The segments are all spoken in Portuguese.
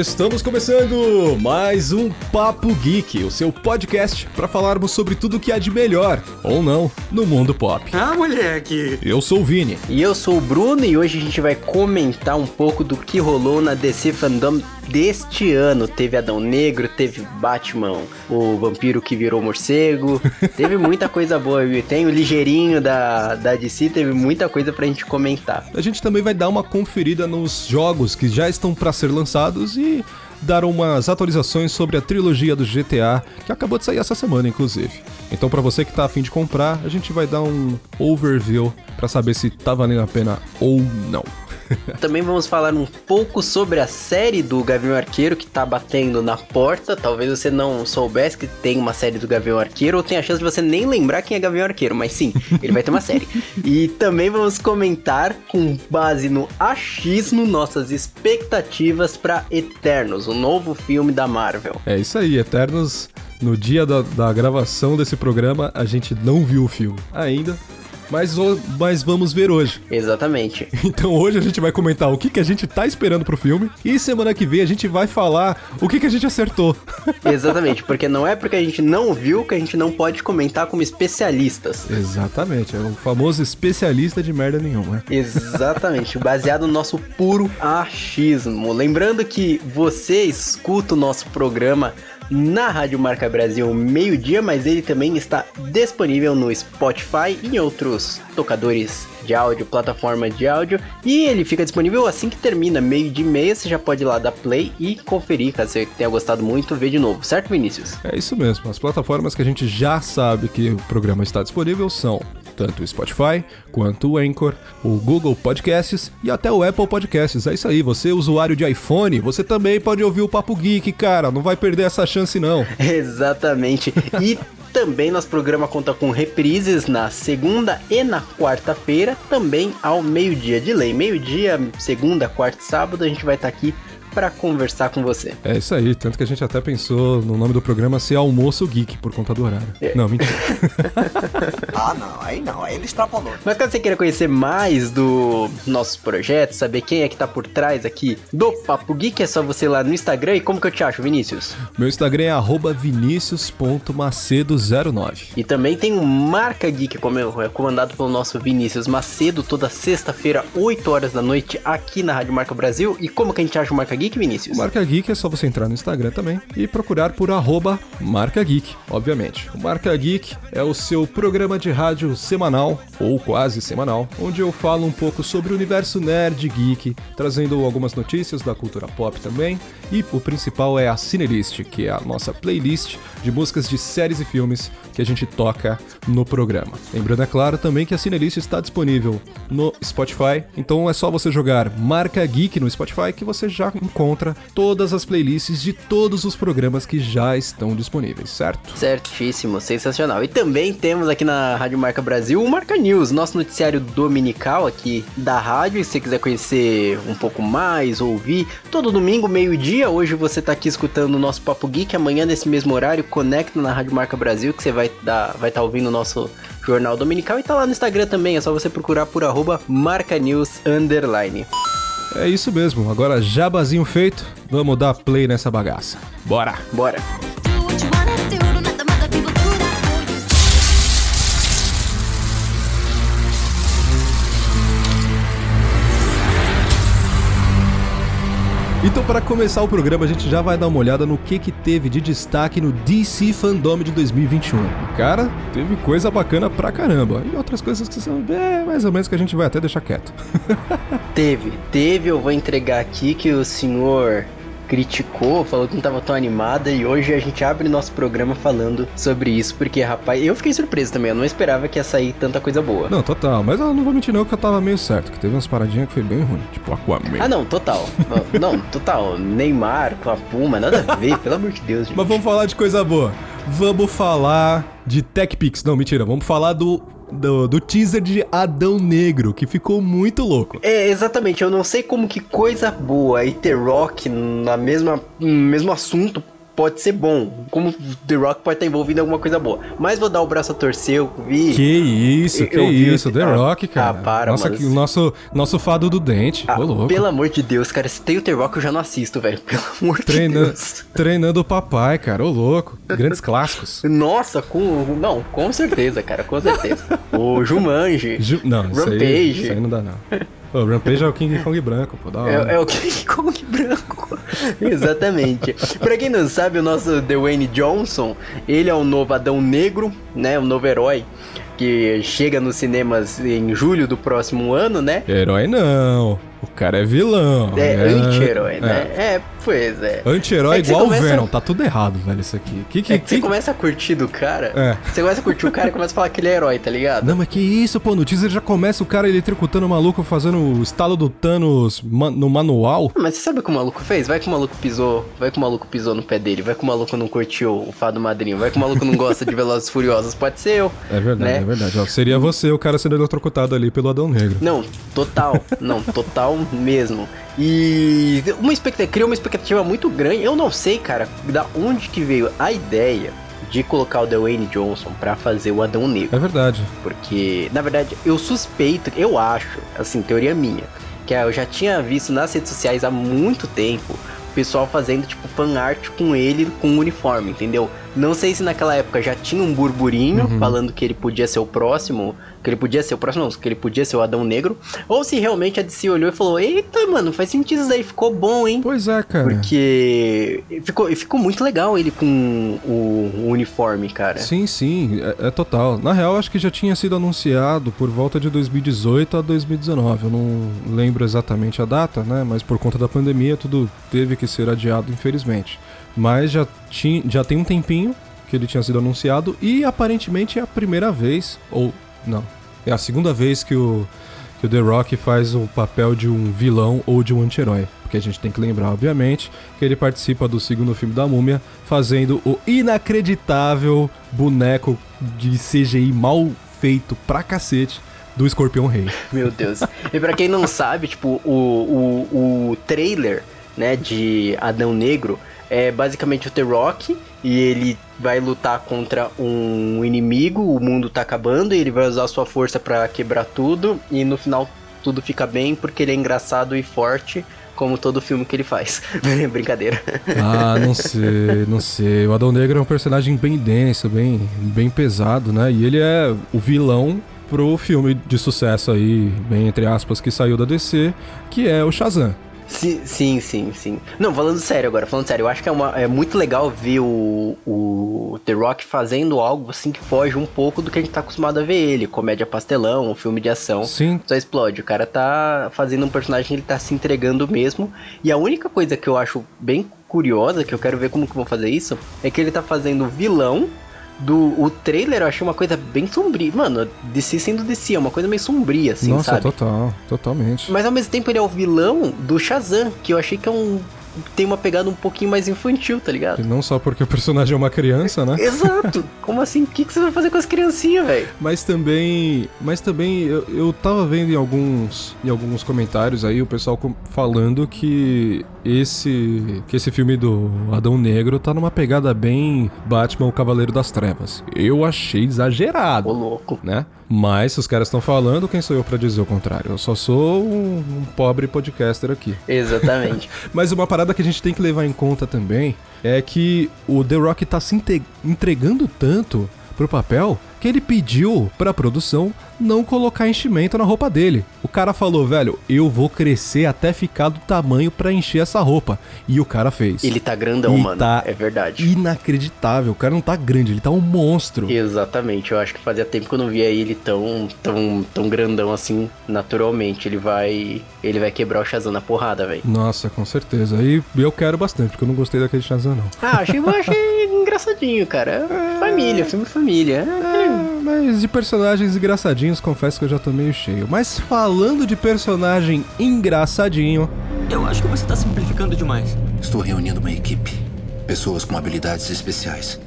Estamos começando mais um Papo Geek, o seu podcast para falarmos sobre tudo que há de melhor, ou não, no mundo pop. Ah, moleque! Eu sou o Vini. E eu sou o Bruno e hoje a gente vai comentar um pouco do que rolou na DC Fandom deste ano. Teve Adão Negro, teve Batman, o vampiro que virou morcego, teve muita coisa boa, viu? Tem o ligeirinho da, da DC, teve muita coisa pra gente comentar. A gente também vai dar uma conferida nos jogos que já estão para ser lançados e dar umas atualizações sobre a trilogia do GTA, que acabou de sair essa semana, inclusive. Então, para você que tá afim de comprar, a gente vai dar um overview para saber se tá valendo a pena ou não. Também vamos falar um pouco sobre a série do Gavião Arqueiro que tá batendo na porta. Talvez você não soubesse que tem uma série do Gavião Arqueiro, ou tem a chance de você nem lembrar quem é Gavião Arqueiro, mas sim, ele vai ter uma série. E também vamos comentar, com base no achismo, nossas expectativas para Eternos, o novo filme da Marvel. É isso aí, Eternos. No dia da, da gravação desse programa, a gente não viu o filme ainda, mas, mas vamos ver hoje. Exatamente. Então hoje a gente vai comentar o que, que a gente tá esperando pro filme e semana que vem a gente vai falar o que, que a gente acertou. Exatamente, porque não é porque a gente não viu que a gente não pode comentar como especialistas. Exatamente, é o famoso especialista de merda nenhuma. né? Exatamente, baseado no nosso puro achismo. Lembrando que você escuta o nosso programa na Rádio Marca Brasil meio-dia, mas ele também está disponível no Spotify e em outros tocadores de áudio, plataforma de áudio, e ele fica disponível assim que termina, meio de meia, você já pode ir lá dar play e conferir, caso você tenha gostado muito, ver de novo, certo Vinícius? É isso mesmo, as plataformas que a gente já sabe que o programa está disponível são tanto o Spotify quanto o Anchor, o Google Podcasts e até o Apple Podcasts. É isso aí, você usuário de iPhone, você também pode ouvir o Papo Geek, cara, não vai perder essa chance não. Exatamente. E também nosso programa conta com reprises na segunda e na quarta-feira, também ao meio-dia de lei. Meio-dia, segunda, quarta e sábado, a gente vai estar aqui para conversar com você. É isso aí, tanto que a gente até pensou no nome do programa ser Almoço Geek por conta do horário. Não, mentira. Ah, não, aí não, aí ele extrapolou. Mas caso você queira conhecer mais do nossos projetos, saber quem é que tá por trás aqui do Papo Geek, é só você ir lá no Instagram. E como que eu te acho, Vinícius? Meu Instagram é arroba vinicius.macedo09. E também tem o Marca Geek, como é é comandado pelo nosso Vinícius Macedo, toda sexta-feira, 8 horas da noite, aqui na Rádio Marca Brasil. E como que a gente acha o Marca Geek, Vinícius? O Marca Geek é só você entrar no Instagram também e procurar por arroba Marca Geek, obviamente. O Marca Geek é o seu programa de rádio semanal, ou quase semanal, onde eu falo um pouco sobre o universo nerd geek, trazendo algumas notícias da cultura pop também. E o principal é a Cinelist, que é a nossa playlist de músicas de séries e filmes que a gente toca no programa. Lembrando, é claro, também que a Cinelist está disponível no Spotify, então é só você jogar Marca Geek no Spotify que você já encontra todas as playlists de todos os programas que já estão disponíveis, certo? Certíssimo, sensacional. E também temos aqui na Rádio Marca Brasil o Marca News, nosso noticiário dominical aqui da rádio. E se você quiser conhecer um pouco mais, ouvir, todo domingo, meio-dia. Hoje você tá aqui escutando o nosso Papo Geek. Amanhã, nesse mesmo horário, conecta na Rádio Marca Brasil, que você vai estar vai tá ouvindo o nosso jornal dominical. E tá lá no Instagram também, é só você procurar por arroba Marca News Underline. É isso mesmo, agora jabazinho feito, vamos dar play nessa bagaça. Bora! Bora! Então, para começar o programa, a gente já vai dar uma olhada no que, que teve de destaque no DC Fandom de 2021. E, cara, teve coisa bacana pra caramba. E outras coisas que são bem mais ou menos que a gente vai até deixar quieto. Teve, teve, eu vou entregar aqui que o senhor criticou, falou que não tava tão animada e hoje a gente abre nosso programa falando sobre isso, porque rapaz, eu fiquei surpreso também, eu não esperava que ia sair tanta coisa boa. não, total, mas eu não vou mentir não que eu tava meio certo, que teve umas paradinhas que foi bem ruim, tipo Aquaman. Ah não, total. não, total. Neymar com a Puma, nada a ver, pelo amor de Deus, gente. Mas vamos falar de coisa boa. Vamos falar de TechPix. Não, mentira, vamos falar do, do, do teaser de Adão Negro, que ficou muito louco. É, exatamente, eu não sei como que coisa boa e ter Rock na mesma, no mesmo assunto pode ser bom. Como The Rock pode estar envolvido em alguma coisa boa. Mas vou dar o braço a torcer, eu vi. Que isso, Eu- que eu vi isso, o- The ah, Rock, cara. ah, para, Nossa, mano. que- o nosso, nosso fado do dente. Ah, pelo amor de Deus, cara, se tem o The Rock eu já não assisto, velho. Pelo amor de Treina, Deus. treinando o papai, cara. Ô, louco. Grandes clássicos. Nossa, com. Não, com certeza, cara, com certeza. o Jumanji. Ju- não, isso aí, Rampage. isso aí não dá, não. O Rampage é o King Kong branco, pô. Da hora. É, é o King Kong branco. Exatamente. pra quem não sabe, o nosso Dwayne Johnson, ele é o novo Adão Negro, né? O novo herói que chega nos cinemas em julho do próximo ano, né? Herói não. O cara é vilão. É, anti-herói, né? É, pois é. Anti-herói É você igual começa- o Venom. Tá tudo errado, velho, isso aqui. Que, que, É que você que- começa a curtir do cara, É. você começa a curtir o cara e começa a falar que ele é herói, tá ligado? Não, mas que isso, pô. No teaser já começa o cara eletrocutando o maluco fazendo o estalo do Thanos ma- no manual. Mas você sabe o que o maluco fez? Vai que o maluco pisou, vai que o maluco pisou no pé dele, vai que o maluco não curtiu o fado madrinho, vai que o maluco não gosta de Velozes Furiosos, pode ser eu. É verdade, né? é verdade. Ó, seria você o cara sendo eletrocutado ali pelo Adão Negro. Não, total, não, total mesmo. E uma expectativa, criou uma expectativa muito grande. Eu não sei, cara, da onde que veio a ideia de colocar o Dwayne Johnson pra fazer o Adão Negro. É verdade. Porque, na verdade, eu suspeito, eu acho, assim, teoria minha, que eu já tinha visto nas redes sociais há muito tempo o pessoal fazendo, tipo, fan art com ele com o uniforme, entendeu? Não sei se naquela época já tinha um burburinho Uhum. falando que ele podia ser o próximo, que ele podia ser o próximo, não, que ele podia ser o Adão Negro, ou se realmente a DC olhou e falou: Eita, mano, faz sentido isso daí, ficou bom, hein? Pois é, cara. Porque ficou, ficou muito legal ele com o, o uniforme, cara. Sim, sim, é, é total. Na real, acho que já tinha sido anunciado por volta de 2018 a 2019. Eu não lembro exatamente a data, né? Mas por conta da pandemia, tudo teve que ser adiado, infelizmente. Mas já, tinha, já tem um tempinho que ele tinha sido anunciado e aparentemente é a primeira vez, ou não, é a segunda vez que o, que o The Rock faz o papel de um vilão ou de um anti-herói. Porque a gente tem que lembrar, obviamente, que ele participa do segundo filme da Múmia, fazendo o inacreditável boneco de CGI mal feito pra cacete do Escorpião Rei. Meu Deus. E pra quem não sabe, tipo, o, o, o trailer, né, de Adão Negro é basicamente o The Rock e ele vai lutar contra um inimigo, o mundo tá acabando e ele vai usar sua força pra quebrar tudo e no final tudo fica bem porque ele é engraçado e forte. Como todo filme que ele faz. Brincadeira. Ah, não sei, não sei. O Adão Negro é um personagem bem denso, bem, bem pesado, né? E ele é o vilão pro filme de sucesso aí, bem entre aspas, que saiu da DC, que é o Shazam. Sim, sim, sim, sim. Não, falando sério agora, falando sério, eu acho que é, uma, é muito legal ver o, o The Rock fazendo algo assim que foge um pouco do que a gente tá acostumado a ver ele. Comédia pastelão, um filme de ação. Sim, Só explode. O cara tá fazendo um personagem, ele tá se entregando mesmo. E a única coisa que eu acho bem curiosa, que eu quero ver como que vão fazer isso, é que ele tá fazendo vilão do o trailer, eu achei uma coisa bem sombria. Mano, DC sendo DC, é uma coisa meio sombria, assim, nossa, sabe? total, totalmente. Mas ao mesmo tempo ele é o vilão do Shazam, que eu achei que é um. Tem uma pegada um pouquinho mais infantil, tá E ligado? não só porque o personagem é uma criança, né? Exato! Como assim? O que, que você vai fazer com as criancinhas, velho? Mas também, mas também eu, eu tava vendo em alguns, em alguns comentários aí o pessoal falando que esse que esse filme do Adão Negro tá numa pegada bem Batman o Cavaleiro das Trevas. Eu achei exagerado. Ô, louco. né? Mas se os caras estão falando, quem sou eu pra dizer o contrário? Eu só sou um, um pobre podcaster aqui. Exatamente. Mas uma parada que a gente tem que levar em conta também é que o The Rock tá se entregando tanto pro papel que ele pediu pra produção não colocar enchimento na roupa dele. O cara falou, velho, eu vou crescer até ficar do tamanho pra encher essa roupa. E o cara fez. Ele tá grandão, E mano. tá É verdade. Inacreditável. O cara não tá grande, ele tá um monstro. Exatamente, eu acho que fazia tempo que eu não via ele tão, tão, tão grandão assim, naturalmente. Ele vai. Ele vai quebrar o Shazam na porrada, velho. Nossa, com certeza. E eu quero bastante, porque eu não gostei daquele Shazam, não. Ah, achei, achei engraçadinho, cara. Família, filme família. É, É, mas de personagens engraçadinhos, confesso que eu já tô meio cheio. Mas falando de personagem engraçadinho, Eu acho que você tá simplificando demais. Estou reunindo uma equipe. Pessoas com habilidades especiais.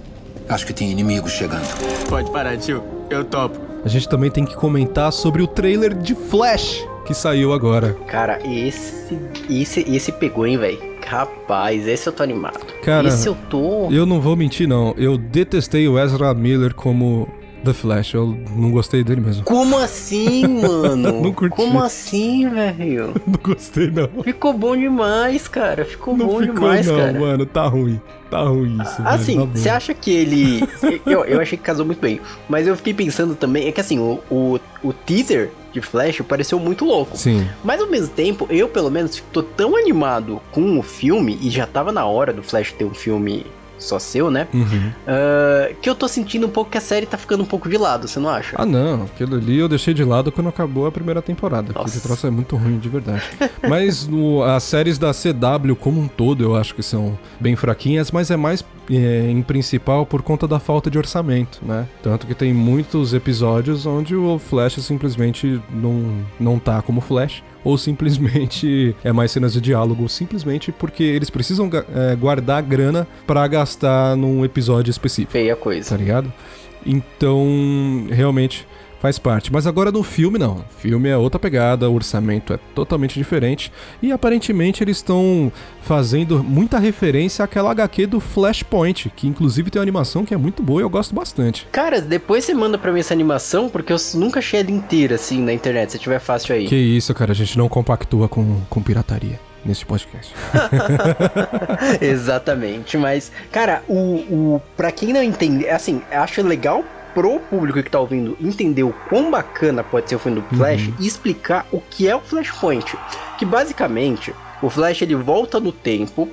Acho que tem inimigos chegando. Pode parar, tio. Eu topo. a gente também tem que comentar sobre o trailer de Flash que saiu agora. Cara, esse. Esse, esse pegou, hein, velho. Rapaz, esse eu tô animado. Cara, esse eu tô. Eu não vou mentir, não. Eu detestei o Ezra Miller como The Flash. Eu não gostei dele mesmo. Como assim, mano? Não curti. Como assim, velho? Não gostei, não. Ficou bom demais, cara. Ficou Não bom ficou, demais, não, cara. mano. Tá ruim. Tá ruim isso. Assim, boa. você acha que ele. eu, eu achei que casou muito bem. Mas eu fiquei pensando também. É que assim, o, o, o teaser de Flash pareceu muito louco. Sim. Mas ao mesmo tempo, eu pelo menos tô tão animado com o filme, e já tava na hora do Flash ter um filme só seu, né? Uhum. Ah, que eu tô sentindo um pouco que a série tá ficando um pouco de lado, você não acha? Ah, não. Aquilo ali eu deixei de lado quando acabou a primeira temporada. Nossa. Porque o troço é muito ruim, de verdade. mas no- as séries da CW como um todo eu acho que são bem fraquinhas, mas é mais em principal por conta da falta de orçamento, né? Tanto que tem muitos episódios onde o Flash simplesmente não, não tá como Flash. Ou simplesmente é mais cenas de diálogo, simplesmente porque eles precisam é, guardar grana pra gastar num episódio específico Feia coisa. tá ligado? Então, realmente faz parte. Mas agora no filme, não. O filme é outra pegada, o orçamento é totalmente diferente. E aparentemente eles estão fazendo muita referência àquela HQ do Flashpoint, que inclusive tem uma animação que é muito boa e eu gosto bastante. Cara, depois você manda pra mim essa animação, porque eu nunca achei ela inteira assim na internet, se tiver fácil aí. Que isso, cara, a gente não compactua com, com pirataria nesse podcast. Exatamente, mas, cara, o, o. Pra quem não entende, assim, acho legal pro público que tá ouvindo entender o quão bacana pode ser o filme do Flash Uhum. e explicar o que é o Flashpoint. Que basicamente, o Flash ele volta no tempo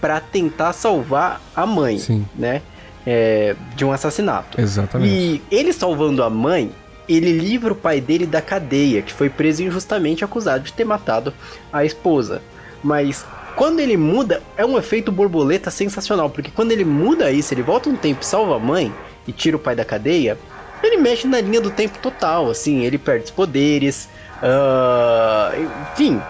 pra tentar salvar a mãe, Sim, né? É, de um assassinato. exatamente. E ele salvando a mãe, ele livra o pai dele da cadeia, que foi preso injustamente acusado de ter matado a esposa. Mas quando ele muda, é um efeito borboleta sensacional, porque quando ele muda isso, ele volta um tempo e salva a mãe e tira o pai da cadeia, ele mexe na linha do tempo total, assim, ele perde os poderes, ah, enfim,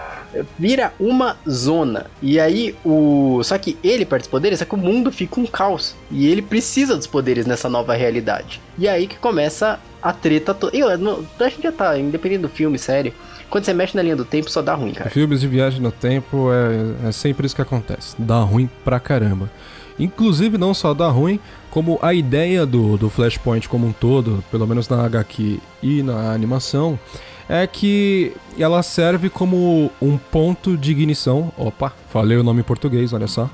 vira uma zona. E aí o. Só que ele perde os poderes, só que o mundo fica um caos. E ele precisa dos poderes nessa nova realidade. E aí que começa a treta toda. A gente já tá, independente do filme, série. Quando você mexe na linha do tempo, só dá ruim, cara. Filmes de viagem no tempo é, é sempre isso que acontece. Dá ruim pra caramba. Inclusive, não só dá ruim, como a ideia do, do Flashpoint como um todo, pelo menos na HQ e na animação, é que ela serve como um ponto de ignição. Opa, falei o nome em português, olha só.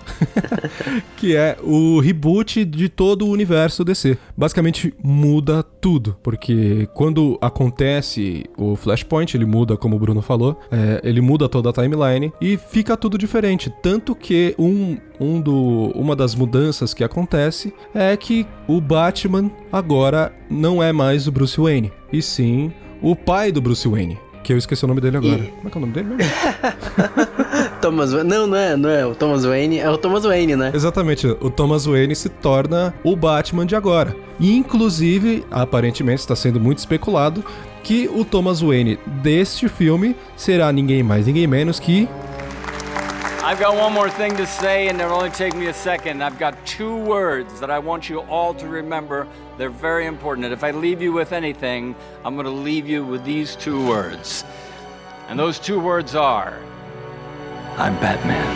que é o reboot de todo o universo DC. Basicamente muda tudo, porque quando acontece o Flashpoint, ele muda, como o Bruno falou, é, ele muda toda a timeline e fica tudo diferente. Tanto que um, um do, uma das mudanças que acontece é que o Batman agora não é mais o Bruce Wayne, e sim o pai do Bruce Wayne. Que eu esqueci o nome dele agora. E- Como é que é o nome dele mesmo? Thomas Wayne. Não, não é, não é o Thomas Wayne, é o Thomas Wayne, né? Exatamente, o Thomas Wayne se torna o Batman de agora. E inclusive, aparentemente está sendo muito especulado que o Thomas Wayne deste filme será ninguém mais, ninguém menos que I've got one more thing to say, and it'll only take me a second. I've got two words that I want you all to remember. They're very important. And if I leave you with anything, I'm going to leave you with these two words. And those two words are I'm Batman.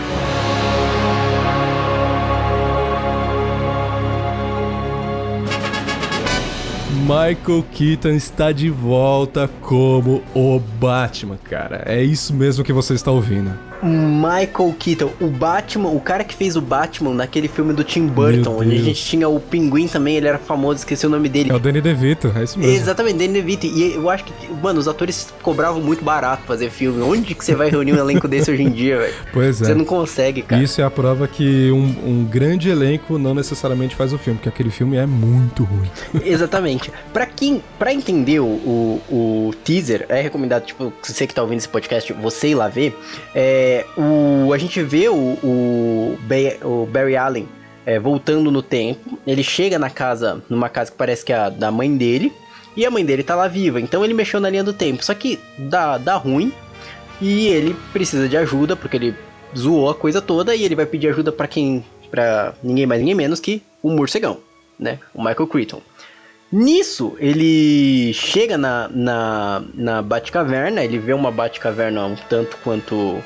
Michael Keaton está de volta como o Batman, cara. É isso mesmo que você está ouvindo. Michael Keaton, o Batman, o cara que fez o Batman naquele filme do Tim Burton, onde a gente tinha o Pinguim também, ele era famoso, esqueci o nome dele. É o Danny DeVito, é isso mesmo. Exatamente, Danny DeVito. E eu acho que, mano, os atores cobravam muito barato fazer filme. Onde que você vai reunir um elenco desse hoje em dia, velho? Pois é. Você não consegue, cara. Isso é a prova que um, um grande elenco não necessariamente faz o filme, porque aquele filme é muito ruim. Exatamente. Pra quem, para entender o, o, o teaser, é recomendado, tipo, você que tá ouvindo esse podcast, você ir lá ver. É, o, a gente vê o, o, o Barry Allen é, voltando no tempo. Ele chega na casa, numa casa que parece que é a da mãe dele. E a mãe dele tá lá viva. Então ele mexeu na linha do tempo. Só que dá, dá ruim. E ele precisa de ajuda, porque ele zoou a coisa toda. E ele vai pedir ajuda pra quem. para ninguém mais, ninguém menos que o morcegão, né? O Michael Crichton. Nisso, ele chega na, na, na Batcaverna, ele vê uma Batcaverna um tanto quanto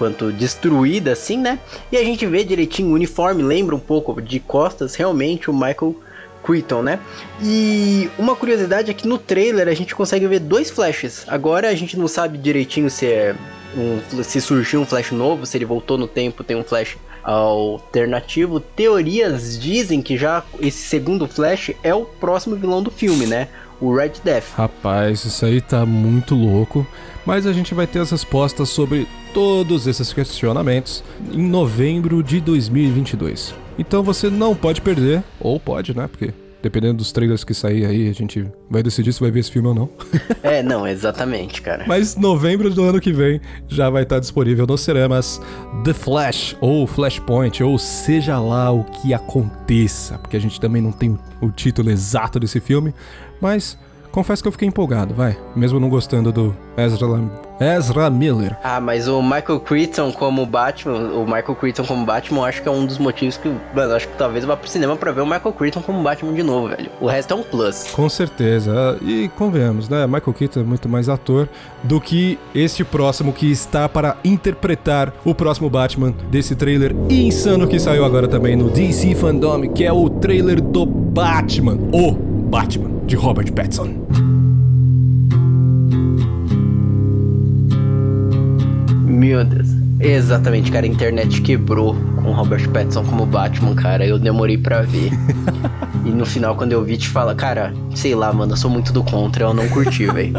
quanto destruída, assim, né? E a gente vê direitinho o uniforme, lembra um pouco de costas, realmente, o Michael Crichton, né? E uma curiosidade é que no trailer a gente consegue ver dois flashes. Agora a gente não sabe direitinho se é um, se surgiu um flash novo, se ele voltou no tempo, tem um flash alternativo. Teorias dizem que já esse segundo flash é o próximo vilão do filme, né? O Red Death. Rapaz, isso aí tá muito louco. Mas a gente vai ter as respostas sobre todos esses questionamentos em novembro de 2022. Então você não pode perder, ou pode, né? Porque dependendo dos trailers que sair aí, a gente vai decidir se vai ver esse filme ou não. É, não, exatamente, cara. Mas novembro do ano que vem já vai estar disponível nos cinemas The Flash ou Flashpoint, ou seja lá o que aconteça, porque a gente também não tem o, o título exato desse filme, mas confesso que eu fiquei empolgado, vai, mesmo não gostando do Ezra, Ezra Miller. Ah, mas o Michael Crichton como Batman, o Michael Crichton como Batman, acho que é um dos motivos que, mano, acho que talvez eu vá pro cinema pra ver o Michael Crichton como Batman de novo, velho. O resto é um plus. Com certeza. E convenhamos, né? Michael Keaton é muito mais ator do que este próximo que está para interpretar o próximo Batman desse trailer insano que saiu agora também no DC Fandom, que é o trailer do Batman, o Batman de Robert Pattinson. Meu Deus. Exatamente, cara, a internet quebrou com Robert Pattinson como Batman, cara. Eu demorei pra ver. e no final, quando eu vi, te fala, cara, sei lá, mano, eu sou muito do contra, eu não curti, velho.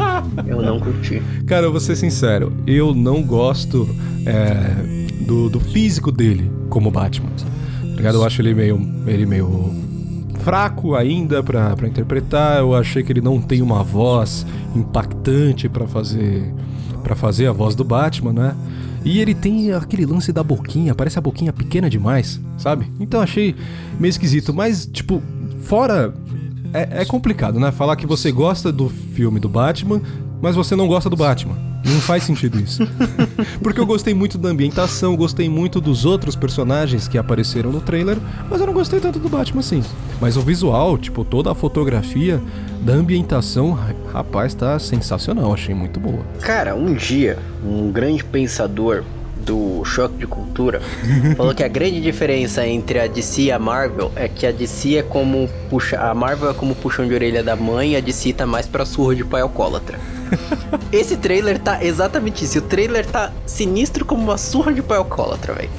Eu não curti. Cara, eu vou ser sincero, eu não gosto é, do, do físico dele como Batman. Tá ligado? Eu acho ele meio, ele meio fraco ainda pra interpretar. Eu achei que ele não tem uma voz impactante pra fazer para fazer a voz do Batman, né? E ele tem aquele lance da boquinha, parece a boquinha pequena demais, sabe? Então achei meio esquisito, mas tipo, fora é, é complicado, né? Falar que você gosta do filme do Batman, mas você não gosta do Batman. Não faz sentido isso. Porque eu gostei muito da ambientação, gostei muito dos outros personagens que apareceram no trailer, mas eu não gostei tanto do Batman assim. Mas o visual, tipo, toda a fotografia da ambientação, rapaz, tá sensacional, achei muito boa. Cara, um dia, um grande pensador do Choque de Cultura falou que a grande diferença entre a DC e a Marvel é que a DC é como puxa, a Marvel é como puxão de orelha da mãe e a DC tá mais pra surra de pai alcoólatra. Esse trailer tá exatamente isso. O trailer tá sinistro como uma surra de pai alcoólatra, velho.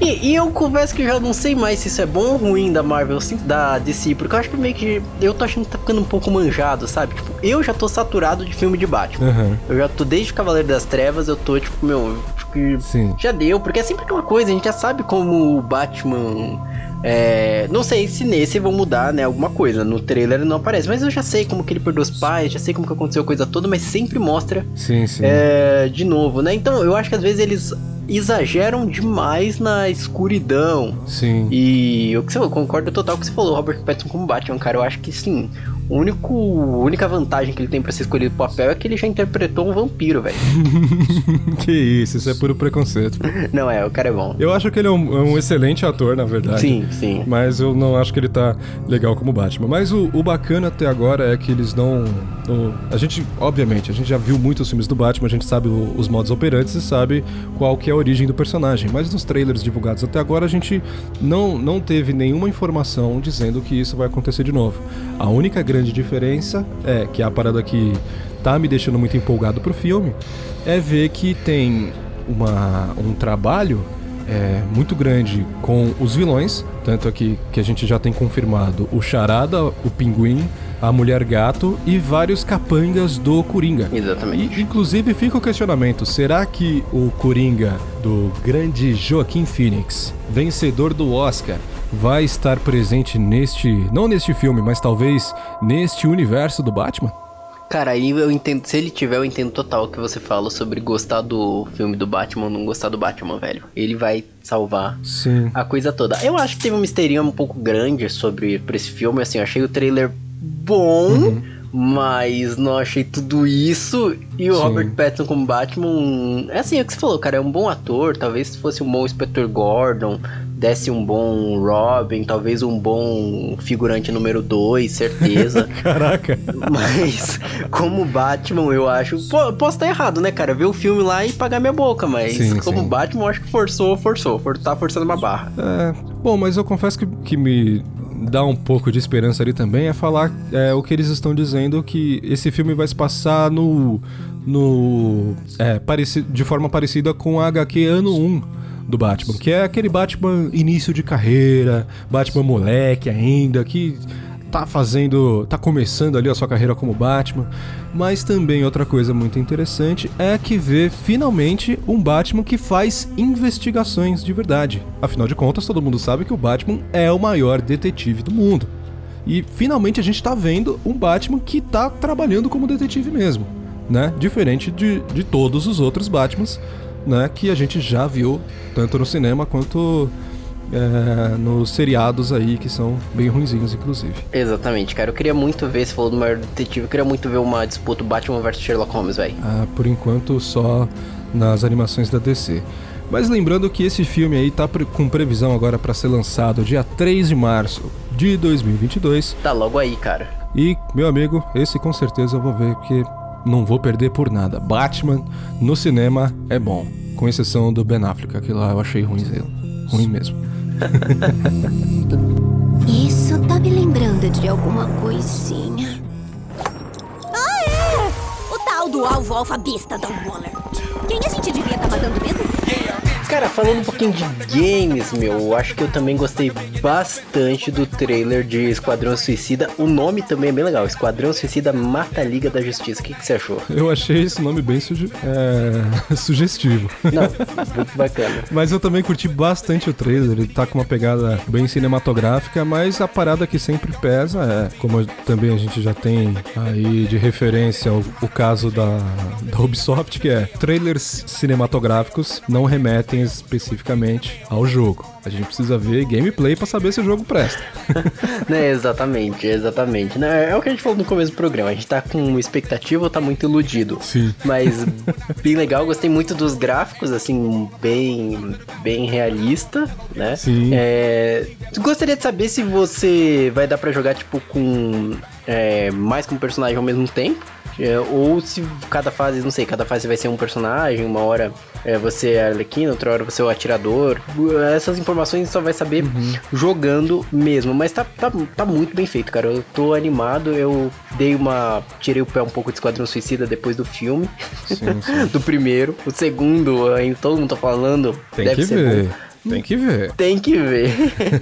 E, e, eu confesso que já não sei mais se isso é bom ou ruim da Marvel, assim, da DC, porque eu acho que meio que. Eu tô achando que tá ficando um pouco manjado, sabe? Tipo, eu já tô saturado de filme de Batman. Uhum. Eu já tô desde Cavaleiro das Trevas, eu tô, tipo, meu. Acho que Sim. já deu, porque é sempre aquela coisa, a gente já sabe como o Batman. É, não sei se nesse vão mudar, né, alguma coisa. No trailer não aparece, mas eu já sei como que ele perdeu os pais, já sei como que aconteceu a coisa toda, mas sempre mostra Sim, sim. é, de novo, né? Então eu acho que às vezes eles exageram demais na escuridão. Sim. E eu, eu concordo total com o que você falou, Robert Pattinson como Batman, cara. Eu acho que sim. O único, a única vantagem que ele tem pra ser escolhido pro papel é que ele já interpretou um vampiro, velho. que isso, isso é puro preconceito. Não é, o cara é bom. Eu acho que ele é um, é um excelente ator, na verdade. Sim, sim. Mas eu não acho que ele tá legal como Batman. Mas o, o bacana até agora é que eles não. o- a gente, obviamente, a gente já viu muitos filmes do Batman, a gente sabe o- os modos operantes e sabe qual que é a origem do personagem. Mas nos trailers divulgados até agora a gente não, não teve nenhuma informação dizendo que isso vai acontecer de novo. A única grande diferença é que a parada que tá me deixando muito empolgado pro filme é ver que tem uma, um trabalho é, muito grande com os vilões, tanto aqui que a gente já tem confirmado o Charada, o Pinguim, a Mulher Gato e vários capangas do Coringa. Exatamente. E, inclusive fica o questionamento: será que o Coringa do grande Joaquim Phoenix, vencedor do Oscar, vai estar presente neste, não neste filme, mas talvez neste universo do Batman? Cara, aí eu entendo, se ele tiver, eu entendo total o que você fala sobre gostar do filme do Batman ou não gostar do Batman, velho. Ele vai salvar Sim. a coisa toda. Eu acho que teve um mistério um pouco grande sobre pra esse filme, assim, eu achei o trailer bom, mas não achei tudo isso. E o Sim. Robert Pattinson como Batman, é assim, é o que você falou, cara, é um bom ator, talvez se fosse um bom Inspector Gordon, desse um bom Robin, talvez um bom figurante número 2, certeza. Caraca. mas como Batman, eu acho. Pô, posso estar errado, né, cara? Ver o filme lá e pagar minha boca, mas Sim, como sim. Batman, eu acho que forçou, forçou. For, tá forçando uma barra. É, bom, mas eu confesso que, que me dá um pouco de esperança ali também é falar é, o que eles estão dizendo que esse filme vai se passar no. no. É, de forma parecida com a HQ ano 1 do Batman, que é aquele Batman início de carreira, Batman moleque ainda, que tá fazendo, tá começando ali a sua carreira como Batman, mas também outra coisa muito interessante é que vê finalmente um Batman que faz investigações de verdade. Afinal de contas, todo mundo sabe que o Batman é o maior detetive do mundo. E finalmente a gente tá vendo um Batman que tá trabalhando como detetive mesmo, né? Diferente de, de todos os outros Batmans, né? Que a gente já viu tanto no cinema quanto é, nos seriados aí, que são bem ruinzinhos, inclusive. Exatamente, cara. Eu queria muito ver, se falou do maior detetive, eu queria muito ver uma disputa Batman vs Sherlock Holmes, velho. Ah, por enquanto só nas animações da DC. Mas lembrando que esse filme aí tá com previsão agora para ser lançado dia 3 de março de 2022. Tá logo aí, cara. E, meu amigo, esse com certeza eu vou ver porque não vou perder por nada. Batman no cinema é bom, com exceção do Ben Affleck, aquilo lá eu achei ruim, ruim mesmo. Isso tá me lembrando de alguma coisinha. Ah, é! O tal do alvo alfabista da Waller. Quem a gente devia estar matando mesmo? Cara, falando um pouquinho de games, meu, eu acho que eu também gostei bastante do trailer de Esquadrão Suicida. O nome também é bem legal, Esquadrão Suicida Mata a Liga da Justiça. O que, que você achou? Eu achei esse nome bem suge- é, sugestivo. Não, muito bacana. Mas eu também curti bastante o trailer, ele tá com uma pegada bem cinematográfica, mas a parada que sempre pesa é, como também a gente já tem aí de referência o, o caso da, da Ubisoft, que é trailers cinematográficos não remetem especificamente ao jogo. A gente precisa ver gameplay pra saber se o jogo presta. né, exatamente, exatamente. Né, é o que a gente falou no começo do programa. A gente tá com expectativa ou tá muito iludido. Sim. Mas bem legal, gostei muito dos gráficos, assim, bem, bem realista, né? Sim. É, gostaria de saber se você vai dar pra jogar, tipo, com é, mais que um personagem ao mesmo tempo. é, ou se cada fase, não sei, cada fase vai ser um personagem, uma hora é, você é a Arlequina, outra hora você é o atirador. Essas informações só vai saber jogando mesmo. Mas tá, tá, tá muito bem feito, cara. Eu tô animado, eu dei uma. Tirei o pé um pouco de Esquadrão Suicida depois do filme. Sim, sim. do primeiro. O segundo, ainda todo mundo tá falando. Tem deve que ser ver. bom. Tem que ver. Tem que ver.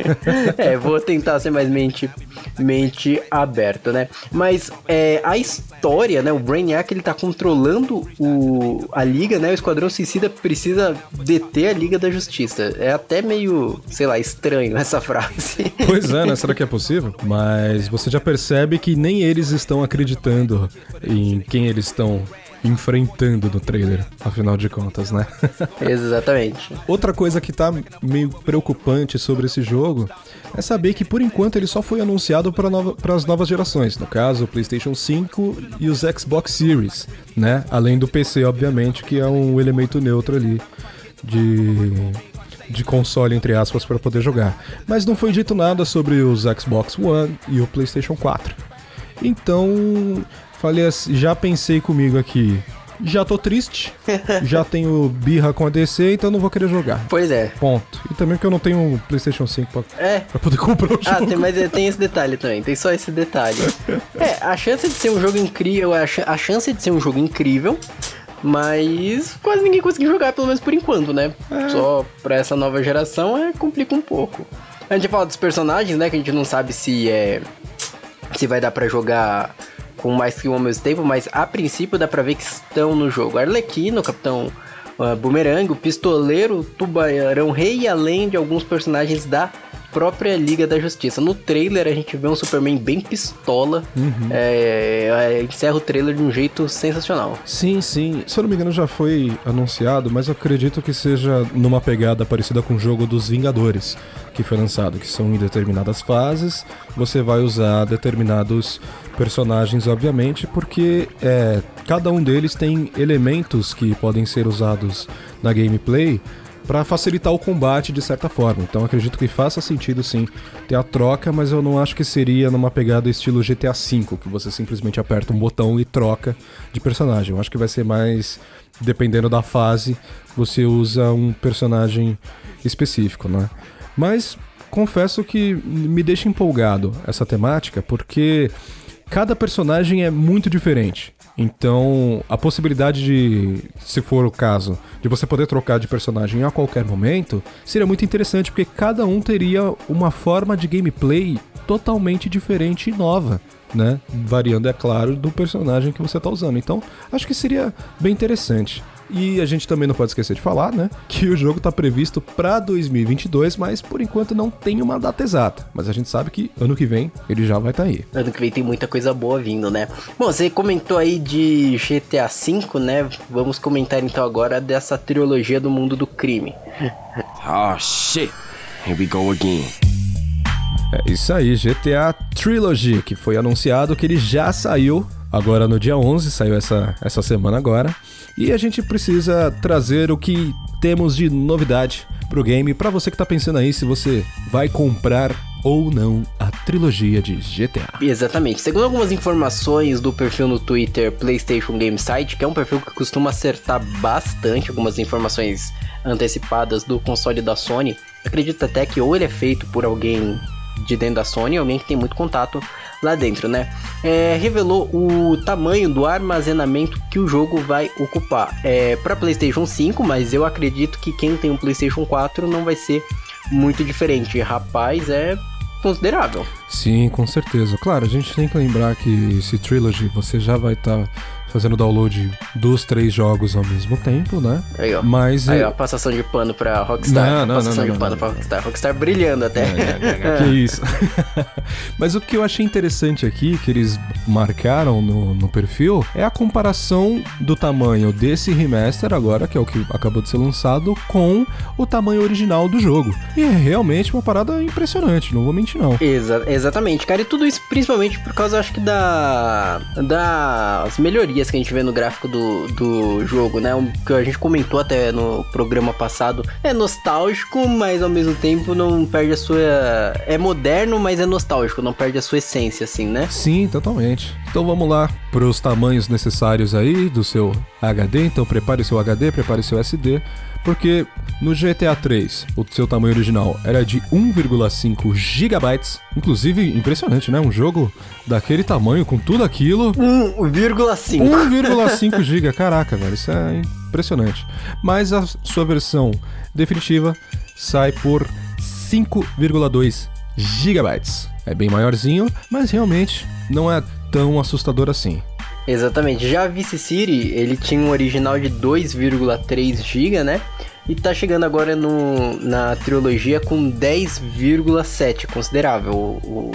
é, vou tentar ser mais mente, mente aberta, né? Mas é, a história, né? O Brainiac ele tá controlando o, a liga, né? O Esquadrão Suicida precisa deter a Liga da Justiça. É até meio, sei lá, estranho essa frase. Pois é, né? Será que é possível? Mas você já percebe que nem eles estão acreditando em quem eles estão enfrentando no trailer, afinal de contas, né? Exatamente. Outra coisa que tá meio preocupante sobre esse jogo é saber que por enquanto ele só foi anunciado para nova, as novas gerações, no caso o PlayStation 5 e os Xbox Series, né? Além do PC, obviamente, que é um elemento neutro ali de de console entre aspas para poder jogar. Mas não foi dito nada sobre os Xbox One e o PlayStation 4. Então, falei assim, já pensei comigo aqui, já tô triste, já tenho birra com a DC, então não vou querer jogar. Pois é. Ponto. E também porque eu não tenho um PlayStation 5 pra, É. pra poder comprar o Ah, jogo. tem, mas é, tem esse detalhe também, tem só esse detalhe. É, a chance de ser um jogo incrível, a, a chance de ser um jogo incrível, mas quase ninguém conseguiu jogar, pelo menos por enquanto, né? Só pra essa nova geração é complica um pouco. A gente fala dos personagens, né? Que a gente não sabe se é. se vai dar pra jogar com mais que um ao mesmo tempo, mas a princípio dá pra ver que estão no jogo. Arlequino, Capitão uh, Boomerang, o Pistoleiro, Tubarão Rei, além de alguns personagens da própria Liga da Justiça. No trailer a gente vê um Superman bem pistola. É, é, encerra o trailer de um jeito sensacional. Sim, sim. Se eu não me engano já foi anunciado, mas eu acredito que seja numa pegada parecida com o jogo dos Vingadores, que foi lançado, que são em determinadas fases, você vai usar determinados personagens, obviamente, porque é, cada um deles tem elementos que podem ser usados na gameplay para facilitar o combate de certa forma. Então acredito que faça sentido sim ter a troca, mas eu não acho que seria numa pegada estilo GTA V, que você simplesmente aperta um botão e troca de personagem. Eu acho que vai ser mais dependendo da fase, você usa um personagem específico, né? Mas confesso que me deixa empolgado essa temática, porque cada personagem é muito diferente. Então, a possibilidade de, se for o caso, de você poder trocar de personagem a qualquer momento, seria muito interessante, porque cada um teria uma forma de gameplay totalmente diferente e nova, né? Variando, é claro, do personagem que você está usando. Então, acho que seria bem interessante. E a gente também não pode esquecer de falar, né, que o jogo está previsto para 2022, mas por enquanto não tem uma data exata. Mas a gente sabe que ano que vem ele já vai estar tá aí. Ano que vem tem muita coisa boa vindo, né? Bom, você comentou aí de GTA V, né? Vamos comentar então agora dessa trilogia do mundo do crime. Oh shit. Here we go again. É isso aí, GTA Trilogy, que foi anunciado que ele já saiu agora no dia 11, saiu essa, essa semana agora. E a gente precisa trazer o que temos de novidade pro game para você que tá pensando aí se você vai comprar ou não a trilogia de GTA. Exatamente. Segundo algumas informações do perfil no Twitter PlayStation Game Site, que é um perfil que costuma acertar bastante algumas informações antecipadas do console da Sony, acredito até que ou ele é feito por alguém de dentro da Sony, alguém que tem muito contato lá dentro, né? É, revelou o tamanho do armazenamento que o jogo vai ocupar. É para PlayStation 5, mas eu acredito que quem tem um PlayStation 4 não vai ser muito diferente. Rapaz, é considerável. Sim, com certeza. Claro, a gente tem que lembrar que esse Trilogy você já vai estar tá fazendo download dos três jogos ao mesmo tempo, né? Aí, ó. Mas Aí, é- ó, passação de pano pra Rockstar. Não, não, passação não, de não, pano não, pra. Rockstar. Rockstar brilhando até. que isso. Mas o que eu achei interessante aqui, que eles marcaram no, no perfil, é a comparação do tamanho desse remaster agora, que é o que acabou de ser lançado, com o tamanho original do jogo. E é realmente uma parada impressionante, não vou mentir não. Exa- exatamente, cara. E tudo isso principalmente por causa, acho que, da das melhorias que a gente vê no gráfico do, do jogo, né? O que a gente comentou até no programa passado. É nostálgico, mas ao mesmo tempo não perde a sua... É moderno, mas é nostálgico, não perde a sua essência, assim, né? Sim, totalmente. Então vamos lá para os tamanhos necessários aí do seu HD. Então prepare seu HD, prepare seu SD, porque no GTA 3 o seu tamanho original era de 1,5 GB. Inclusive, impressionante, né? Um jogo daquele tamanho, com tudo aquilo. 1,5. 1,5 GB. Caraca, velho, isso é impressionante. Mas a sua versão definitiva sai por 5,2 GB. É bem maiorzinho, mas realmente não é tão assustador assim. Exatamente. Já a Vice City, ele tinha um original de 2,3 GB, né? E tá chegando agora no, na trilogia com 10,7. Considerável o,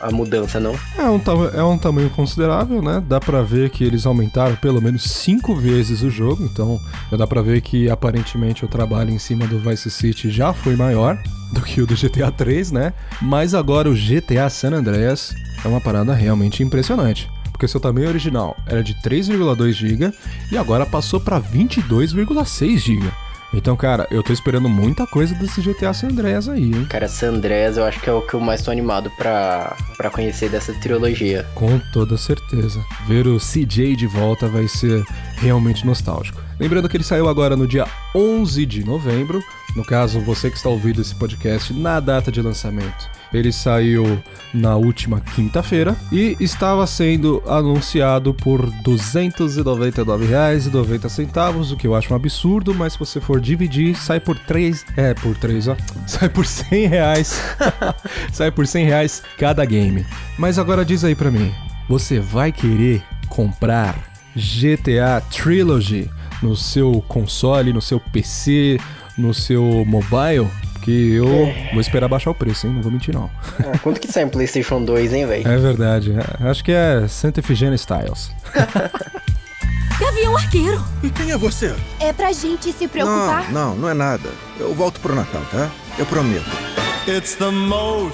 a mudança, não? É um, é um tamanho considerável, né? Dá pra ver que eles aumentaram pelo menos cinco vezes o jogo, então já dá pra ver que aparentemente o trabalho em cima do Vice City já foi maior do que o do GTA 3, né? Mas agora o GTA San Andreas é uma parada realmente impressionante. Porque seu tamanho original era de 3,2 GB e agora passou pra 22,6 GB. Então, cara, eu tô esperando muita coisa desse GTA San Andreas aí, hein? Cara, San Andreas eu acho que é o que eu mais tô animado pra, pra conhecer dessa trilogia. Com toda certeza. Ver o CJ de volta vai ser realmente nostálgico. Lembrando que ele saiu agora no dia 11 de novembro. No caso, você que está ouvindo esse podcast na data de lançamento. Ele saiu na última quinta-feira e estava sendo anunciado por R$ 299,90, o que eu acho um absurdo, mas se você for dividir, sai por 3, é, por 3, ó, sai por 100 reais, sai por 100 reais cada game. Mas agora diz aí pra mim, você vai querer comprar GTA Trilogy no seu console, no seu PC, no seu mobile? Porque eu vou esperar baixar o preço, hein? Não vou mentir, não. Ah, quanto que sai um PlayStation 2, hein, velho? É verdade. é- Acho que é Santa Efigênia Styles. Gavião Arqueiro. E quem é você? É pra gente se preocupar. Não, não, não é nada. Eu volto pro Natal, tá? Eu prometo.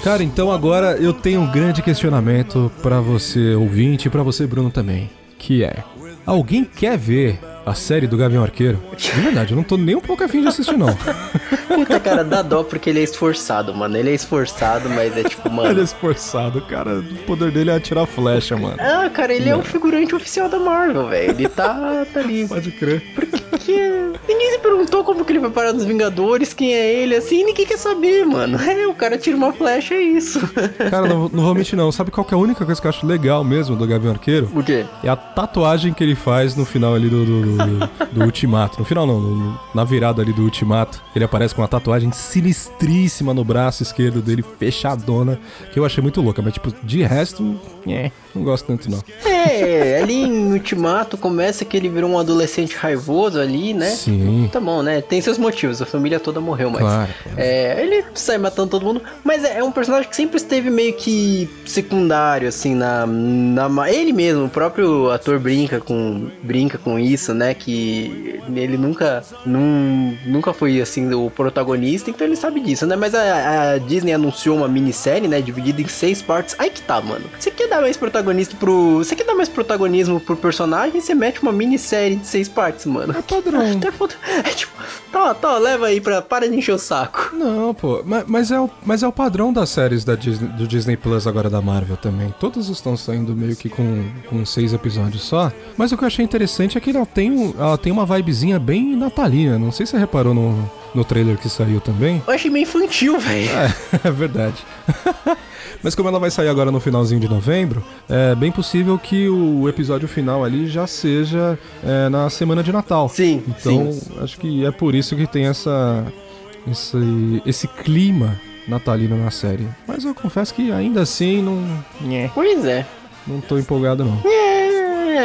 Cara, então agora eu tenho um grande questionamento pra você ouvinte e pra você Bruno também, que é: alguém quer ver a série do Gavião Arqueiro. De verdade, eu não tô nem um pouco afim de assistir, não. Puta, cara, dá dó porque ele é esforçado, mano. Ele é esforçado, mas é tipo, Ele é mano. esforçado, cara. O poder dele é atirar flecha, mano. Ah, cara, ele é o figurante oficial da Marvel, velho. Ele tá, tá ali. Pode crer. Porque ninguém se perguntou como que ele vai parar nos Vingadores, quem é ele, assim, ninguém quer saber, mano. É, o cara tira uma flecha, é isso. Cara, não, não vou mentir, não. Sabe qual que é a única coisa que eu acho legal mesmo do Gavião Arqueiro? O quê? É a tatuagem que ele faz no final ali do, do, do- do Ultimato. No final não, no- na virada ali do Ultimato. Ele aparece com uma tatuagem sinistríssima no braço esquerdo dele, fechadona, que eu achei muito louca. Mas, tipo, de resto, é, não gosto tanto, não. É, ali em Ultimato começa que ele virou um adolescente raivoso ali, né? Sim. Tá bom, né? Tem seus motivos, a família toda morreu, mas. Claro, claro. É, ele sai matando todo mundo, mas é, é um personagem que sempre esteve meio que secundário, assim, na, na. Ele mesmo, o próprio ator brinca com, brinca com isso, né? Que ele nunca. Num, nunca foi, assim, o protagonista, então ele sabe disso, né? Mas a, a Disney anunciou uma minissérie, né? Dividida em seis partes. Aí que tá, mano. Você quer dar mais protagonista pro. Você quer dar mais protagonismo pro personagem? Você mete uma minissérie de seis partes, mano. É padrão. É tipo, tá, tá, leva aí pra. Para de encher o saco. Não, pô, ma- mas, é, o, mas é o padrão das séries da Disney, do Disney Plus agora da Marvel também. Todas estão saindo meio que com, com seis episódios só. Mas o que eu achei interessante é que ela tem, ela tem uma vibezinha bem natalina. Não sei se você reparou no, no trailer que saiu também. Eu achei meio infantil, velho. É, é verdade. Mas como ela vai sair agora no finalzinho de novembro, é bem possível que o episódio final ali já seja é, na semana de Natal. Sim, Então, sim. acho que é por isso que tem essa esse, esse clima natalino na série. Mas eu confesso que ainda assim não Pois é. não tô empolgado não. É,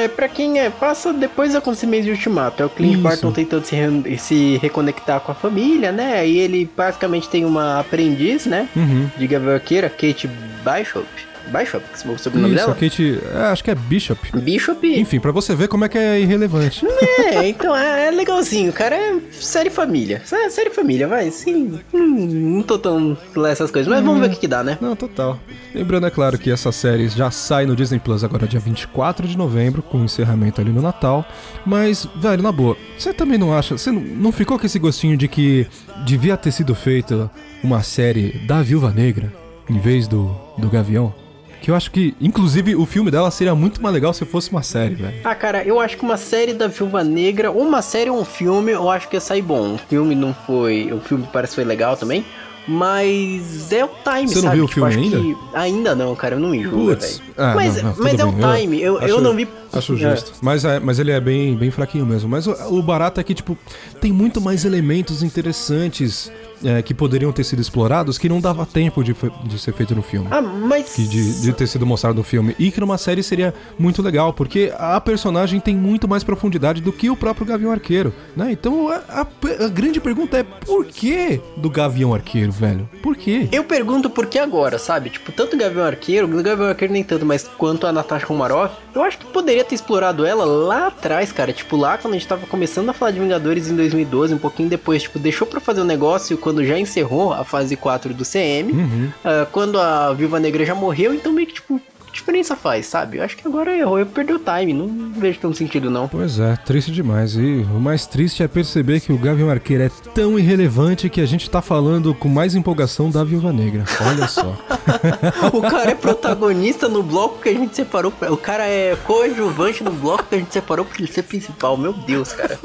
pra quem é, passa depois do acontecimento de Ultimato. É o Clint Isso. Barton tentando se, re- se reconectar com a família, né? E ele basicamente tem uma aprendiz, né? Uhum. De Gavião Kate Bishop. Bishop, que é o sobrenome Isso, a dela? Kate, é, acho que é Bishop. Bishop. Enfim, pra você ver como é que é irrelevante. É, então é, é legalzinho, cara. É série família. É série família, vai. Sim. Hum, não tô tão lá essas coisas, mas vamos ver o que, que dá, né? Não, total. Lembrando, é claro, que essa série já sai no Disney Plus agora dia 24 de novembro, com encerramento ali no Natal. Mas, velho, na boa, você também não acha. Você não, não ficou com esse gostinho de que devia ter sido feita uma série da Viúva Negra em vez do, do Gavião? Que eu acho que, inclusive, o filme dela seria muito mais legal se fosse uma série, velho. Ah, cara, eu acho que uma série da Viúva Negra, ou uma série ou um filme, eu acho que ia sair bom. O filme não foi. O filme parece que foi legal também. Mas é o time, Você não sabe? viu o Tipo, filme acho ainda? que- Ainda não, cara, eu não me velho. Ah, mas não, não, mas é o time. Eu, eu, acho- não vi. Acho É. justo. Mas, é, mas ele é bem, bem fraquinho mesmo. Mas o, o barato é que, tipo, tem muito mais elementos interessantes é, que poderiam ter sido explorados que não dava tempo de, de ser feito no filme. Ah, mas. Que de, de ter sido mostrado no filme. E que numa série seria muito legal, porque a personagem tem muito mais profundidade do que o próprio Gavião Arqueiro, né? Então a, a- a grande pergunta é por que do Gavião Arqueiro, velho? Por quê? Eu pergunto por que agora, sabe? Tipo, tanto o Gavião Arqueiro, o Gavião Arqueiro nem tanto, mas quanto a Natasha Romanoff, eu acho que poderia ter explorado ela lá atrás, cara. Tipo, lá quando a gente tava começando a falar de Vingadores em 2012, um pouquinho depois, tipo, deixou pra fazer o negócio quando já encerrou a fase 4 do CM, Uhum. ah, quando a Viúva Negra já morreu, então meio que, tipo, que diferença faz, sabe? Eu acho que agora errou, eu perdi o time, não vejo tanto sentido não. Pois é, triste demais. E o mais triste é perceber que o Gavião Arqueiro é tão irrelevante que a gente tá falando com mais empolgação da Viúva Negra. Olha só. O cara é protagonista no bloco que a gente separou. O cara é coadjuvante no bloco que a gente separou pra ele ser principal. Meu Deus, cara.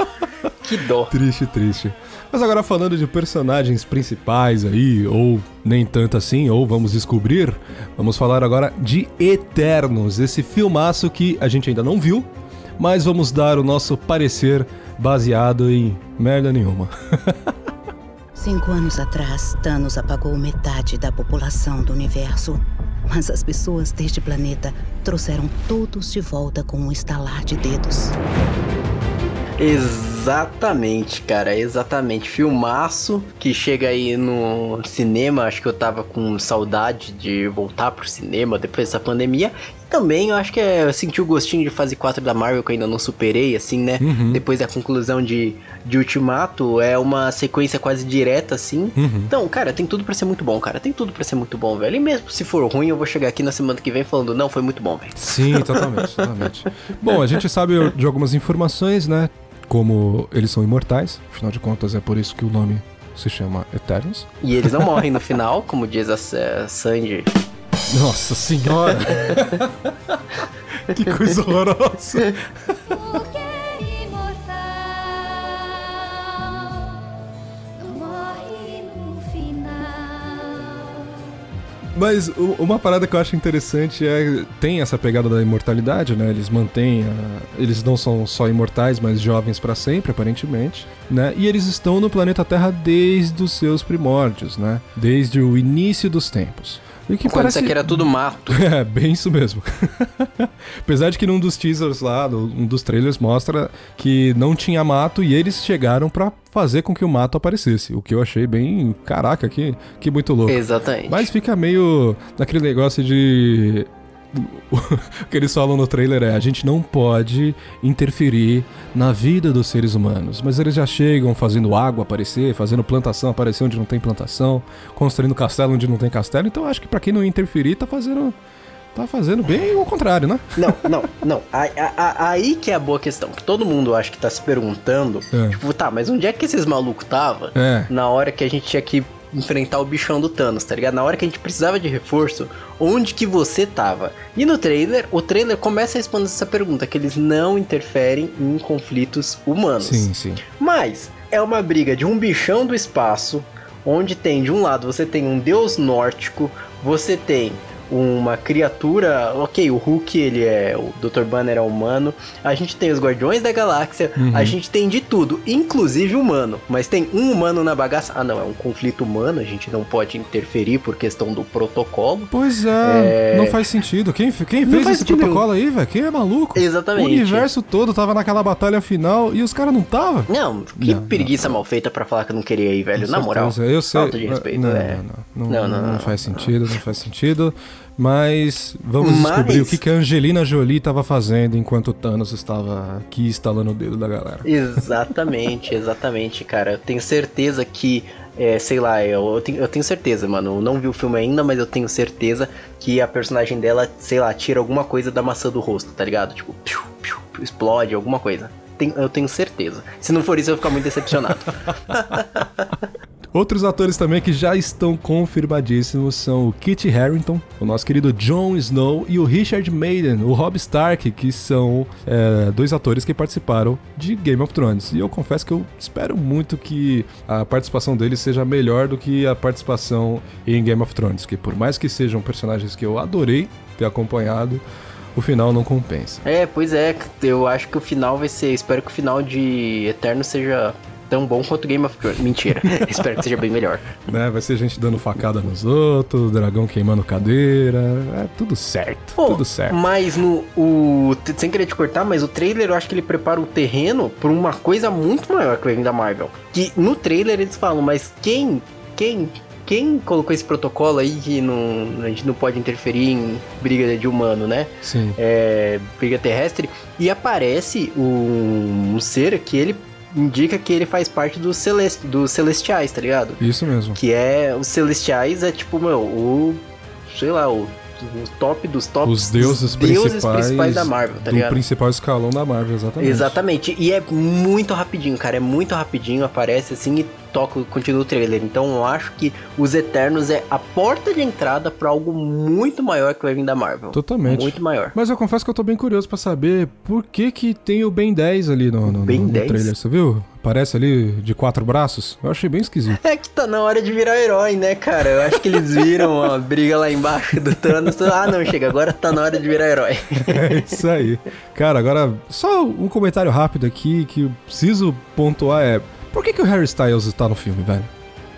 Que dó. Triste, triste. Mas agora falando de personagens principais aí, ou nem tanto assim, ou vamos descobrir, vamos falar agora de Eternos, esse filmaço que a gente ainda não viu, mas vamos dar o nosso parecer baseado em merda nenhuma. Cinco anos atrás, Thanos apagou metade da população do universo. Mas as pessoas deste planeta trouxeram todos de volta com um estalar de dedos. Exatamente, cara, exatamente. Filmaço que chega aí no cinema. Acho que eu tava com saudade de voltar pro cinema depois dessa pandemia. E também eu acho que é, eu senti o gostinho de fase 4 da Marvel que eu ainda não superei, assim, né? Uhum. Depois da conclusão de, de Ultimato, é uma sequência quase direta, assim. Uhum. Então, cara, tem tudo pra ser muito bom, cara. Tem tudo pra ser muito bom, velho. E mesmo se for ruim, eu vou chegar aqui na semana que vem falando, não, foi muito bom, velho. Sim, totalmente, totalmente. Bom, a gente sabe de algumas informações, né? Como eles são imortais, afinal de contas é por isso que o nome se chama Eternos. E eles não morrem no final, como diz a a Sandy. Nossa senhora! que coisa horrorosa! Mas uma parada que eu acho interessante é tem essa pegada da imortalidade, né? Eles mantêm, a- eles não são só imortais, mas jovens pra sempre, aparentemente, né? E eles estão no planeta Terra desde os seus primórdios, né? Desde o início dos tempos. E que Quando parece aqui era tudo mato. É, bem isso mesmo. Apesar de que num dos teasers lá, um dos trailers mostra que não tinha mato e eles chegaram pra fazer com que o mato aparecesse, o que eu achei bem, caraca, que, que muito louco. Exatamente. Mas fica meio naquele negócio de. O que eles falam no trailer é: a gente não pode interferir na vida dos seres humanos. Mas eles já chegam fazendo água aparecer, fazendo plantação aparecer onde não tem plantação, construindo castelo onde não tem castelo. Então eu acho que pra quem não interferir, tá fazendo. Tá fazendo bem o contrário, né? Não, não, não. Aí, aí que é a boa questão. Que todo mundo acho que tá se perguntando. É. Tipo, tá, mas onde é que esses malucos tava? É. Na hora que a gente tinha que enfrentar o bichão do Thanos, tá ligado? Na hora que a gente precisava de reforço, onde que você tava? E no trailer, o trailer começa a responder essa pergunta, que eles não interferem em conflitos humanos. Sim, sim. Mas é uma briga de um bichão do espaço, onde tem de um lado você tem um deus nórdico, você tem uma criatura, ok, o Hulk ele é, o Dr. Banner é humano, a gente tem os Guardiões da Galáxia, Uhum. a gente tem de tudo, inclusive humano, mas tem um humano na bagaça, ah não, é um conflito humano, a gente não pode interferir por questão do protocolo. Pois é, É. não faz sentido. Quem, quem Não fez esse protocolo aí, velho? Quem é maluco? Exatamente. O universo todo tava naquela batalha final e os caras não tava? Não, que Não, preguiça mal feita pra falar que eu não queria ir, velho. Com Na moral. certeza, eu sei. Falta de respeito, não, é. não, não, não, Não, não, não. faz sentido, não faz sentido. Mas vamos Mas- descobrir o que, que a Angelina Jolie estava fazendo enquanto o Thanos estava aqui instalando o dedo da galera. Exatamente, exatamente, cara. Eu tenho certeza que, é, sei lá, eu, eu tenho, eu tenho certeza, mano. Eu não vi o filme ainda, mas eu tenho certeza que a personagem dela, sei lá, tira alguma coisa da maçã do rosto, tá ligado? Tipo, piu, piu, piu, explode, alguma coisa. Tem- eu tenho certeza. Se não for isso, eu vou ficar muito decepcionado. Outros atores também que já estão confirmadíssimos são o Kit Harington, o nosso querido Jon Snow e o Richard Madden, o Rob Stark, que são é, dois atores que participaram de Game of Thrones. E eu confesso que eu espero muito que a participação deles seja melhor do que a participação em Game of Thrones, que por mais que sejam personagens que eu adorei ter acompanhado, o final não compensa. é, pois é. Eu acho que o final vai ser. Espero que o final de Eterno seja tão bom quanto Game of Thrones. Mentira. espero que seja bem melhor. Né? Vai ser gente dando facada nos outros, dragão queimando cadeira, é tudo certo, Pô, tudo certo. Mas no. O, sem querer te cortar, mas o trailer eu acho que ele prepara o terreno pra uma coisa muito maior que vai vir da Marvel. Que no trailer eles falam, mas quem. Quem. Quem colocou esse protocolo aí que não, a gente não pode interferir em briga de humano, né? Sim. É, briga terrestre. E aparece um, um ser que ele indica que ele faz parte dos, celest, dos celestiais, tá ligado? Isso mesmo. Que é. Os celestiais é tipo, meu, o. Sei lá, o, o top dos tops. Os deuses, deuses principais, da Marvel, tá do ligado? principal escalão da Marvel, exatamente. Exatamente. E é muito rapidinho, cara. É muito rapidinho, aparece assim e toca, continua o trailer. Então eu acho que os Eternos é a porta de entrada pra algo muito maior que vai vir da Marvel. Totalmente. Muito maior. Mas eu confesso que eu tô bem curioso pra saber por que que tem o Ben 10 ali no, no, Ben no 10? trailer, você viu? Aparece ali de quatro braços. Eu achei bem esquisito. É que tá na hora de virar herói, né, cara? Eu acho que eles viram a briga lá embaixo do Thanos. Ah, não, chega, agora tá na hora de virar herói. É isso aí. Cara, agora, só um comentário rápido aqui que eu preciso pontuar é... Por que que o Harry Styles tá no filme, velho?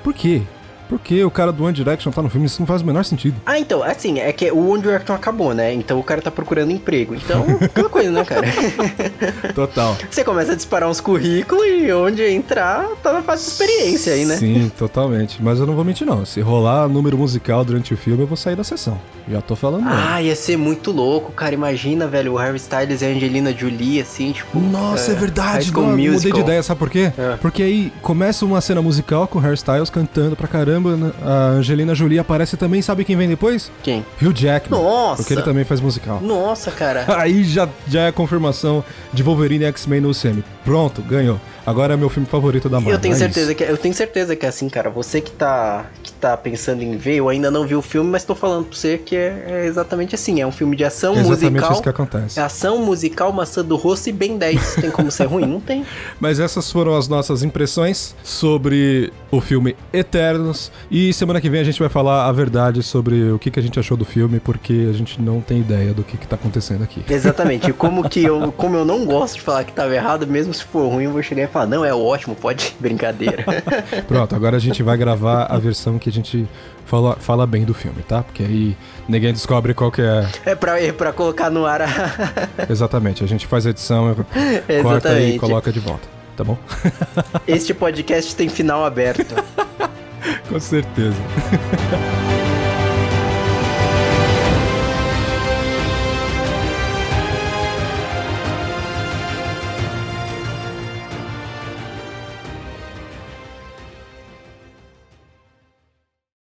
Por quê? Por que o cara do One Direction tá no filme? Isso não faz o menor sentido. Ah, então, assim, é que o One Direction acabou, né? Então o cara tá procurando emprego. Então, aquela coisa, né, cara? Total. Você começa a disparar uns currículos e onde entrar, tá na fase de experiência aí, né? Sim, totalmente. Mas eu não vou mentir, não. Se rolar número musical durante o filme, eu vou sair da sessão. Já tô falando. Ah, ia ser muito louco, cara. Imagina, velho, o Harry Styles e a Angelina Jolie, assim, tipo. Nossa, é, High verdade. Não, mudei de ideia, sabe por quê? É. Porque aí começa uma cena musical com o Hairstyles cantando pra caramba. Né? A Angelina Jolie aparece também. Sabe quem vem depois? Quem? Hugh Jackman. Nossa! Porque ele também faz musical. Nossa, cara. Aí já, já é a confirmação de Wolverine e X-Men no UCM. Pronto, ganhou. Agora é meu filme favorito da Marvel. Eu tenho é certeza isso. que eu tenho certeza que é assim, cara. Você que tá que tá pensando em ver, eu ainda não vi o filme, mas tô falando pra você que é, é exatamente assim. É um filme de ação É exatamente musical. isso que acontece. É ação musical, maçã do rosto e bem 10. Tem como ser ruim? Não tem. Mas essas foram as nossas impressões sobre o filme Eternos. E semana que vem a gente vai falar a verdade sobre o que, que a gente achou do filme, porque a gente não tem ideia do que, que tá acontecendo aqui. Exatamente. E como que eu, como eu não gosto de falar que tava errado, mesmo se for ruim, eu vou chegar e falar, não, é ótimo, pode brincadeira. Pronto, agora a gente vai gravar a versão que a gente fala, fala bem do filme, tá? Porque aí ninguém descobre qual que é. é pra, é pra colocar no ar a... Exatamente, a gente faz a edição, corta e coloca de volta, tá bom? Este podcast tem final aberto. Com certeza.